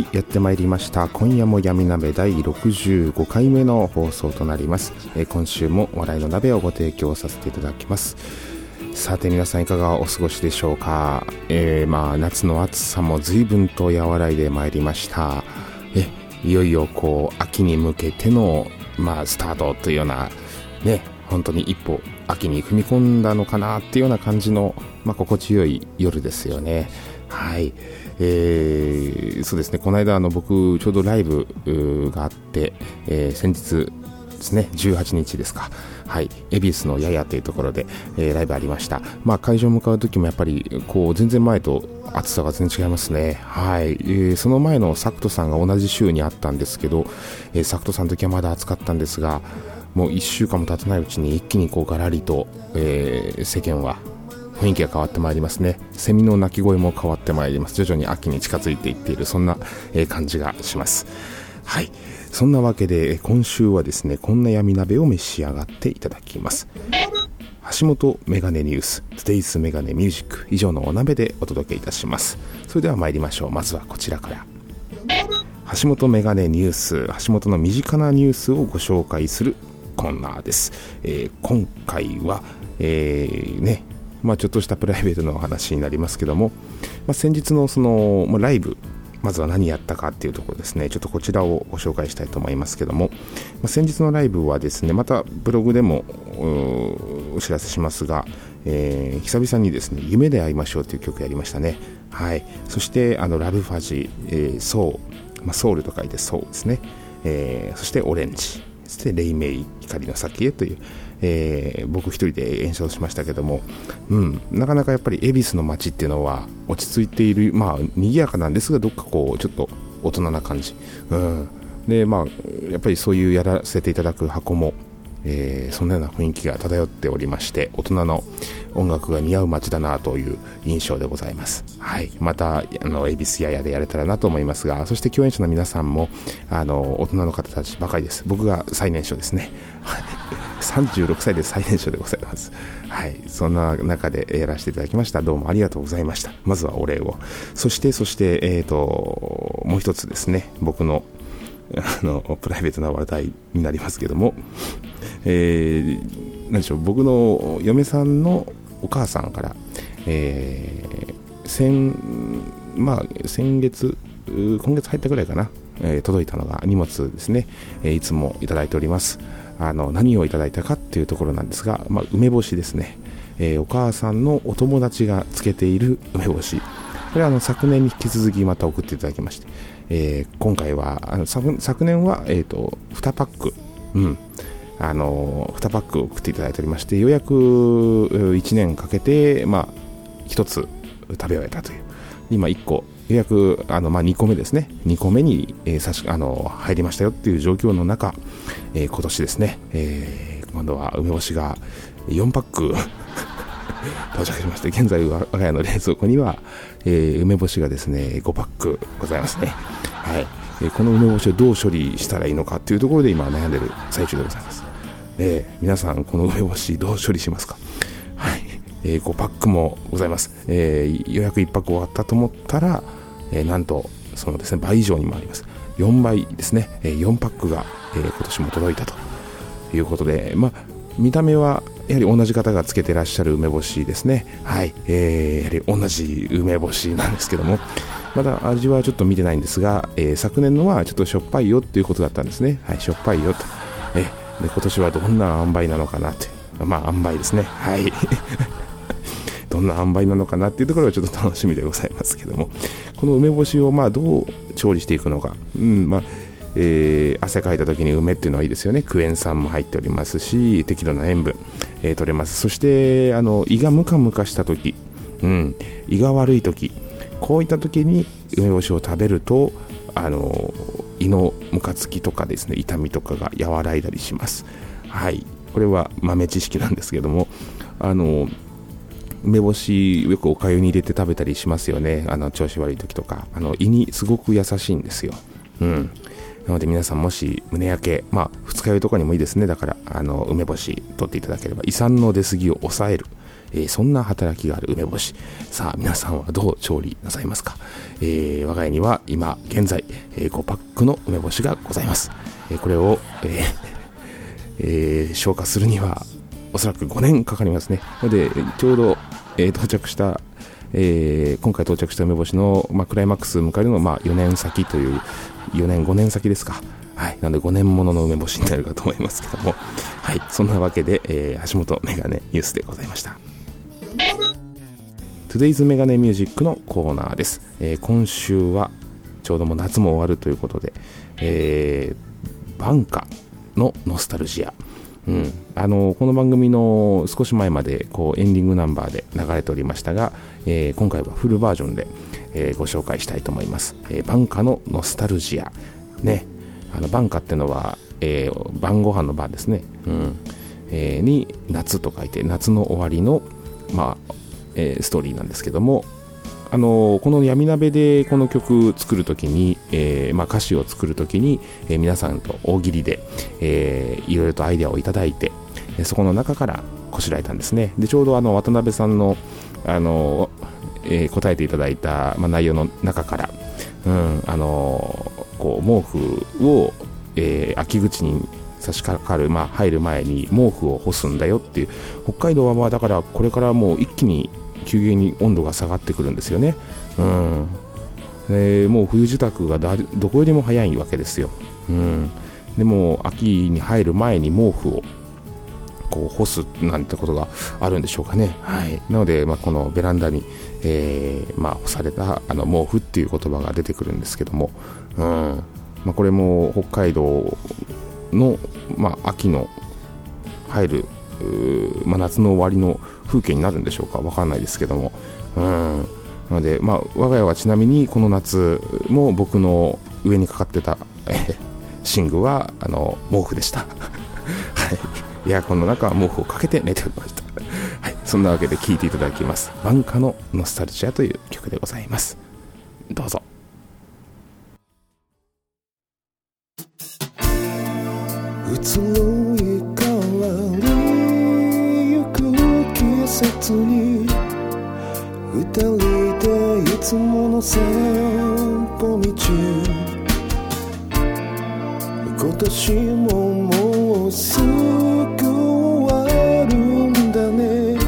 はいやってまいりました。今夜も闇鍋第65回目の放送となります、えー今週も笑いの鍋をご提供させていただきます。さて皆さんいかがお過ごしでしょうか、えーまあ夏の暑さも随分と和らいでまいりました。えいよいよこう秋に向けてのまあスタートというようなね本当に一歩秋に踏み込んだのかなっていうような感じの、まあ、心地よい夜ですよね。はい。えーそうですね。この間あの僕ちょうどライブがあって、えー先日ですね18日ですか。はい。恵比寿のややというところで、えーライブありました。まあ会場向かう時もやっぱりこう全然前と暑さが全然違いますね。はい、えーその前のサクトさんが同じ週にあったんですけど、えーサクトさんの時はまだ暑かったんですがもう1週間も経たないうちに一気にこうガラリと、えー世間は雰囲気が変わってまいりますね。セミの鳴き声も変わってまいります。徐々に秋に近づいていっているそんな、え感じがします。はい。そんなわけで今週はですねこんな闇鍋を召し上がっていただきます。橋本メガネニュース Today's メガネミュージック以上のお鍋でお届けいたします。それでは参りましょう。まずはこちらから。橋本メガネニュース橋本の身近なニュースをご紹介するコーナーです、えー今回は、えーねまあ、ちょっとしたプライベートの話になりますけども、まあ、先日のその、まあ、ライブまずは何やったかっていうところですね。ちょっとこちらをご紹介したいと思いますけども、まあ、先日のライブはですねまたブログでもお知らせしますが、えー久々にですね夢で会いましょうという曲やりましたね。はい。そしてあのラブファジ、えーソウ、まあ、ソウルと書いてソウですね、えーそしてオレンジ。そして黎明光の先へという、えー僕一人で演奏しましたけども、うん、なかなかやっぱり恵比寿の街っていうのは落ち着いているまあ賑やかなんですがどっかこうちょっと大人な感じ、うん、でまあやっぱりそういうやらせていただく箱もえーそんなような雰囲気が漂っておりまして大人の音楽が似合う街だなという印象でございます、はい、またあの恵比寿ややでやれたらなと思いますがそして共演者の皆さんもあの大人の方たちばかりです。僕が最年少ですね。36歳で最年少でございます。はい。そんな中でやらせていただきました。どうもありがとうございました。まずはお礼を。そしてそしてえっ、ともう一つですね。僕のあのプライベートな話題になりますけども、えー、何でしょう僕の嫁さんのお母さんから、えー先まあ、先月今月入ったぐらいかな、えー届いたのが荷物ですね、えーいつもいただいております。あの何をいただいたかっていうところなんですが、まあ、梅干しですね、えお母さんのお友達がつけている梅干し。これはあの昨年に引き続きまた送っていただきまして、え今回はあの昨年は、えー、と2パック、うん。あの2パック送っていただいておりましてようやく1年かけて、まあ、1つ食べ終えたという。今1個ようやくあの、まあ、2個目ですね。2個目に、えー差しあの入りましたよっていう状況の中、えー今年ですね、えー今度は梅干しが4パック 到着しまして現在我が家の冷蔵庫には、えー梅干しがですね5パックございますね。はい、えーこの梅干しをどう処理したらいいのかっていうところで今悩んでる最中でございます、えー皆さんこの梅干しどう処理しますか？はい、えー5パックもございます、えー予約1パック終わったと思ったら、えーなんとそのですね倍以上にもあります4倍ですね、えー4パックが、えー今年も届いたということで、まあ、見た目はやはり同じ方がつけてらっしゃる梅干しですね。はい。えーやはり同じ梅干しなんですけども、まだ味はちょっと見てないんですが、えー、昨年のはちょっとしょっぱいよっていうことだったんですね。はい、しょっぱいよと。えで今年はどんな塩梅なのかなって。まあ、塩梅ですね。はい。どんな塩梅なのかなっていうところがちょっと楽しみでございますけども、この梅干しをまあどう調理していくのか。うん、まあえー、汗かいた時に梅っていうのはいいですよねクエン酸も入っておりますし適度な塩分、えー、取れますそしてあの胃がムカムカした時、うん、胃が悪い時こういった時に梅干しを食べるとあの胃のムカつきとかですね痛みとかが和らいだりします。はい。これは豆知識なんですけどもあの梅干しよくおかゆに入れて食べたりしますよね。あの調子悪い時とか。あの胃にすごく優しいんですよ。うん。なので皆さんもし胸焼けまあ二日酔いとかにもいいですね。だからあの梅干し取っていただければ。胃酸の出過ぎを抑える。えー、そんな働きがある梅干しさあ皆さんはどう調理なさいますか、えー、我が家には今現在、え、5パックの梅干しがございます、えこれを、ええ消化するにはおそらく5年かかりますねのでちょうど、え到着したえー、今回到着した梅干しの、まあ、クライマックス迎えるのは、まあ、4年先という4年5年先ですかはい。なので5年ものの梅干しになるかと思いますけども。はい。そんなわけで、えー、橋本メガネニュースでございました。Today's メガネミュージックのコーナーです、えー、今週はちょうども夏も終わるということで、えー、バンカのノスタルジア、うん、あのこの番組の少し前までこうエンディングナンバーで流れておりましたが、えー、今回はフルバージョンで、えー、ご紹介したいと思います、えー、バンカのノスタルジア。ね。あのバンカっていうのは、えー、晩ご飯の晩ですね、うん。えー、に夏と書いて夏の終わりのまあえー、ストーリーなんですけども、あのこの闇鍋でこの曲作るときに、えー、まあ、歌詞を作るときに、えー、皆さんと大喜利で、えー、いろいろとアイデアをいただいて、そこの中からこしらえたんですね。で、ちょうどあの渡辺さんの、あのえ答えていただいた、まあ、内容の中から、うん、あのこう毛布を、え秋口に差し掛かる、まあ、入る前に毛布を干すんだよっていう北海道はまあだからこれからもう一気に急激に温度が下がってくるんですよね。うん。でもう冬支度がどこよりも早いわけですよ。うん。でも秋に入る前に毛布をこう干すなんてことがあるんでしょうかね。はい。なので、まあ、このベランダに、えー、まあ、干されたあの毛布っていう言葉が出てくるんですけども、うん。まあ、これも北海道の、まあ、秋の入る、まあ、夏の終わりの風景になるんでしょうかわかんないですけども。うん。なので、まあ、我が家はちなみにこの夏も僕の上にかかってた、え寝具はあの毛布でした、はい、エアコンの中は毛布をかけて寝ておりました、はい、そんなわけで聴いていただきます「晩夏のノスタルジア」という曲でございます。どうぞ。移ろい変わりゆく季節に二人でいつもの散歩道今年ももうすぐ終わるんだね。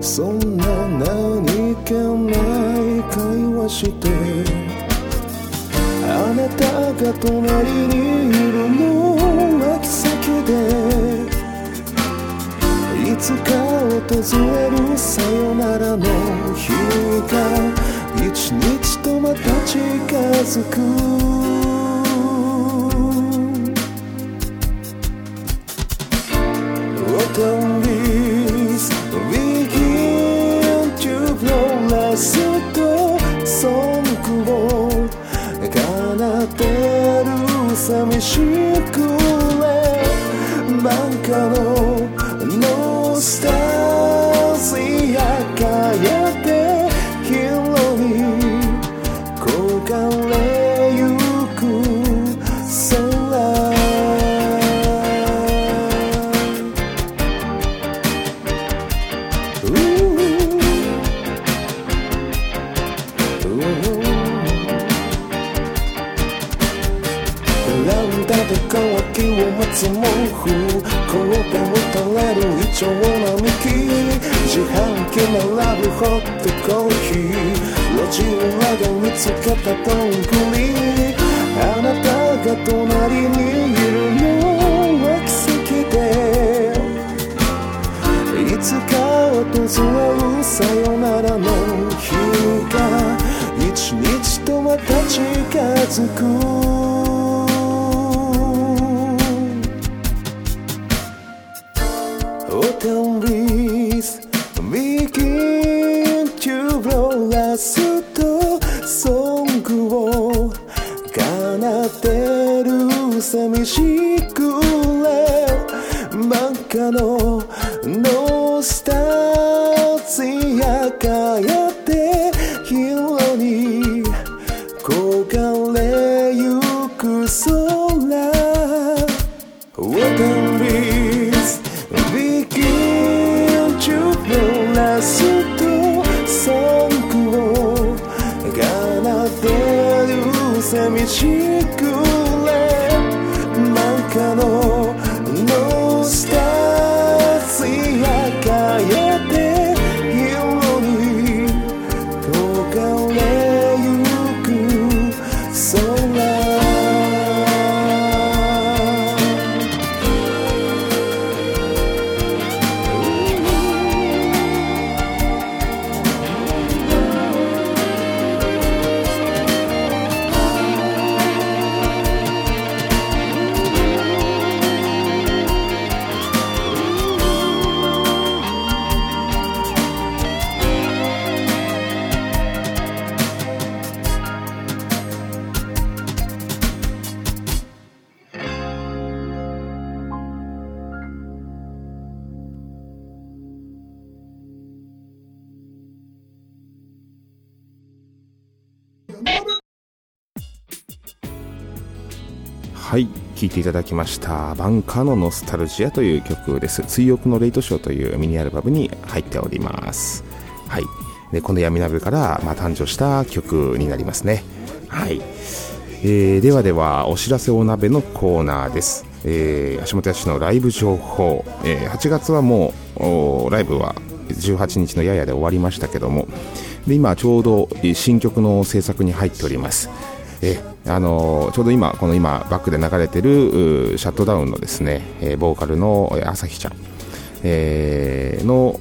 そんな何気ない会話してあなたが隣に訪れるさよならの日が一日とまた近づく並ぶホットコーヒー路地裏で見つけたどんぐりあなたが隣にいるのは奇跡でいつか訪れるさよならの日が一日とまた近づくラストソングを奏でる寂しくれ。真っ赤の寂しくれなんかのはい聴いていただきました「バンカーのノスタルジア」という曲です「追憶のレイトショー」というミニアルバムに入っております。はい。でこの闇鍋から、まあ、誕生した曲になりますね。はい、えーではではお知らせお鍋のコーナーです。えー、足元屋のライブ情報、えー8月はもうライブは18日のややで終わりましたけども。今ちょうど新曲の制作に入っております。えあのーちょうど今この今バックで流れてるシャットダウンのですね、えーボーカルの朝日ちゃん、えーの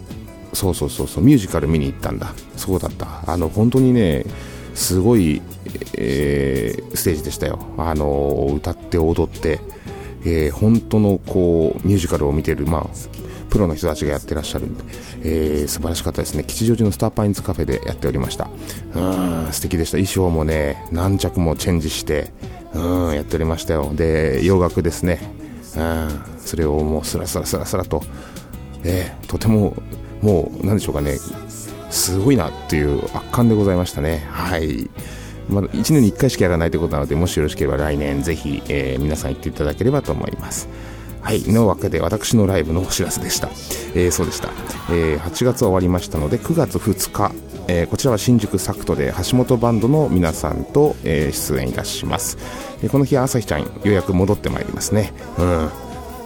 そうそうそうそうミュージカル見に行ったんだ。そうだった。あの本当にねすごい、えーステージでしたよ。あのー歌って踊って、えー本当のこうミュージカルを見てるまあプロの人たちがやってらっしゃるんで、えー素晴らしかったですね。吉祥寺のスターパインズカフェでやっておりました。うん素敵でした。衣装もね何着もチェンジしてうんやっておりましたよ。で洋楽ですね。うんそれをもうスラスラスラスラとえーとてももう何でしょうかね。すごいなっていう圧巻でございましたね。はい。まだ1年に1回しかやらないということなのでもしよろしければ来年ぜひ、えー皆さん行っていただければと思います。はい。のわけで私のライブのお知らせでした、えーそうでした、えー8月は終わりましたので9月2日、えーこちらは新宿サクトで橋本バンドの皆さんと、えー出演いたします、えーこの日は朝日ちゃん予約戻ってまいりますね。うん。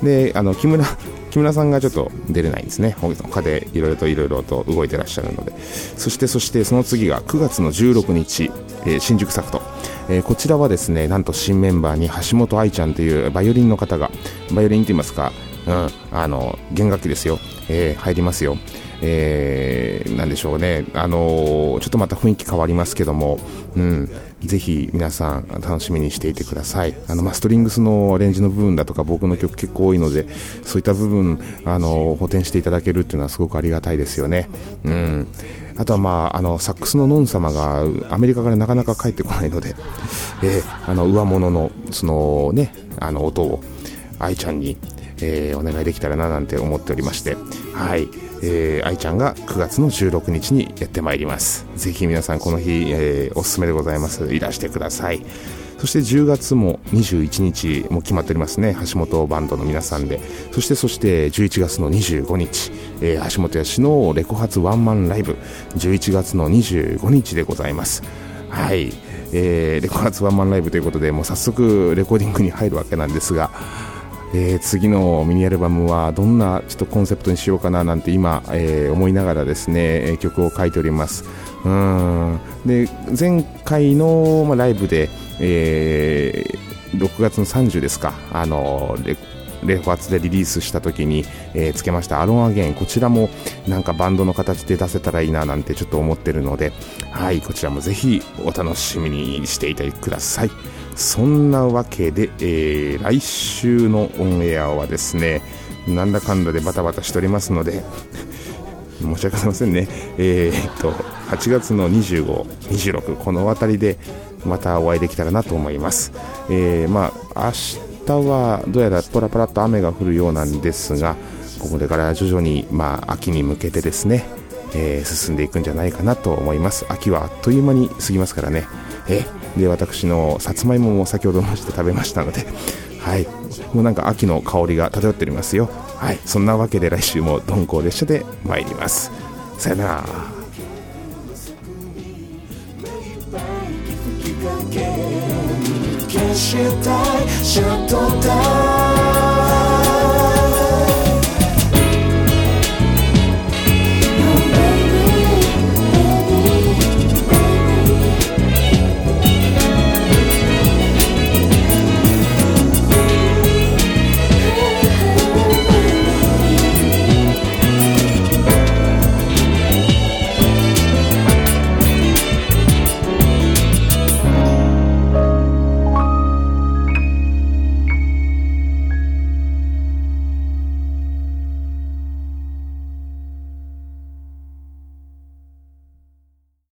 であの木村 木村さんがちょっと出れないんですね。他でいろいろといろいろと動いてらっしゃるので。そしてそしてその次が9月の16日、えー新宿サクト、えーこちらはですねなんと新メンバーに橋本愛ちゃんというバイオリンの方がバイオリンと言いますか、うん、あの弦楽器ですよ、えー入りますよ。えーなんでしょうね、あのーちょっとまた雰囲気変わりますけども、うん、ぜひ皆さん楽しみにしていてください。あの、まあ、ストリングスのアレンジの部分だとか僕の曲結構多いので、そういった部分、あのー補填していただけるっていうのはすごくありがたいですよね。うん。あとはまあ、あの、サックスのノン様がアメリカからなかなか帰ってこないので、えーあの、上物の、そのね、あの、音を、愛ちゃんに、えーお願いできたらななんて思っておりまして、はい、えー愛ちゃんが9月の16日にやってまいります。ぜひ皆さんこの日、えーおすすめでございます。いらしてください。そして10月も21日も決まっておりますね。橋本バンドの皆さんで。そしてそして11月の25日、えー橋本屋氏のレコ発ワンマンライブ、11月の25日でございます。はい。えー、レコ発ワンマンライブということでもう早速レコーディングに入るわけなんですが、えー、次のミニアルバムはどんなちょっとコンセプトにしようかななんて今、えー、思いながらですね曲を書いております。うん。で前回の、まあ、ライブで、えー、6月の30ですか。あのレファツでリリースした時に、えー、つけました。アロンアゲイン。こちらもなんかバンドの形で出せたらいいななんてちょっと思ってるのではいこちらもぜひお楽しみにしていてください。そんなわけで、えー、来週のオンエアはですねなんだかんだでバタバタしておりますので 申し訳ありませんね。えー、っと8月の25、26この辺りでまたお会いできたらなと思います、えー、まあ明日はどうやらパラパラと雨が降るようなんですがこれから徐々に、まあ、秋に向けてですね、えー、進んでいくんじゃないかなと思います。秋はあっという間に過ぎますからね、えで私のさつまいもも先ほどまして食べましたので はい。もうなんか秋の香りが漂っておりますよ。はい。そんなわけで来週も鈍行列車で参ります。さよなら。したい。シャットダウン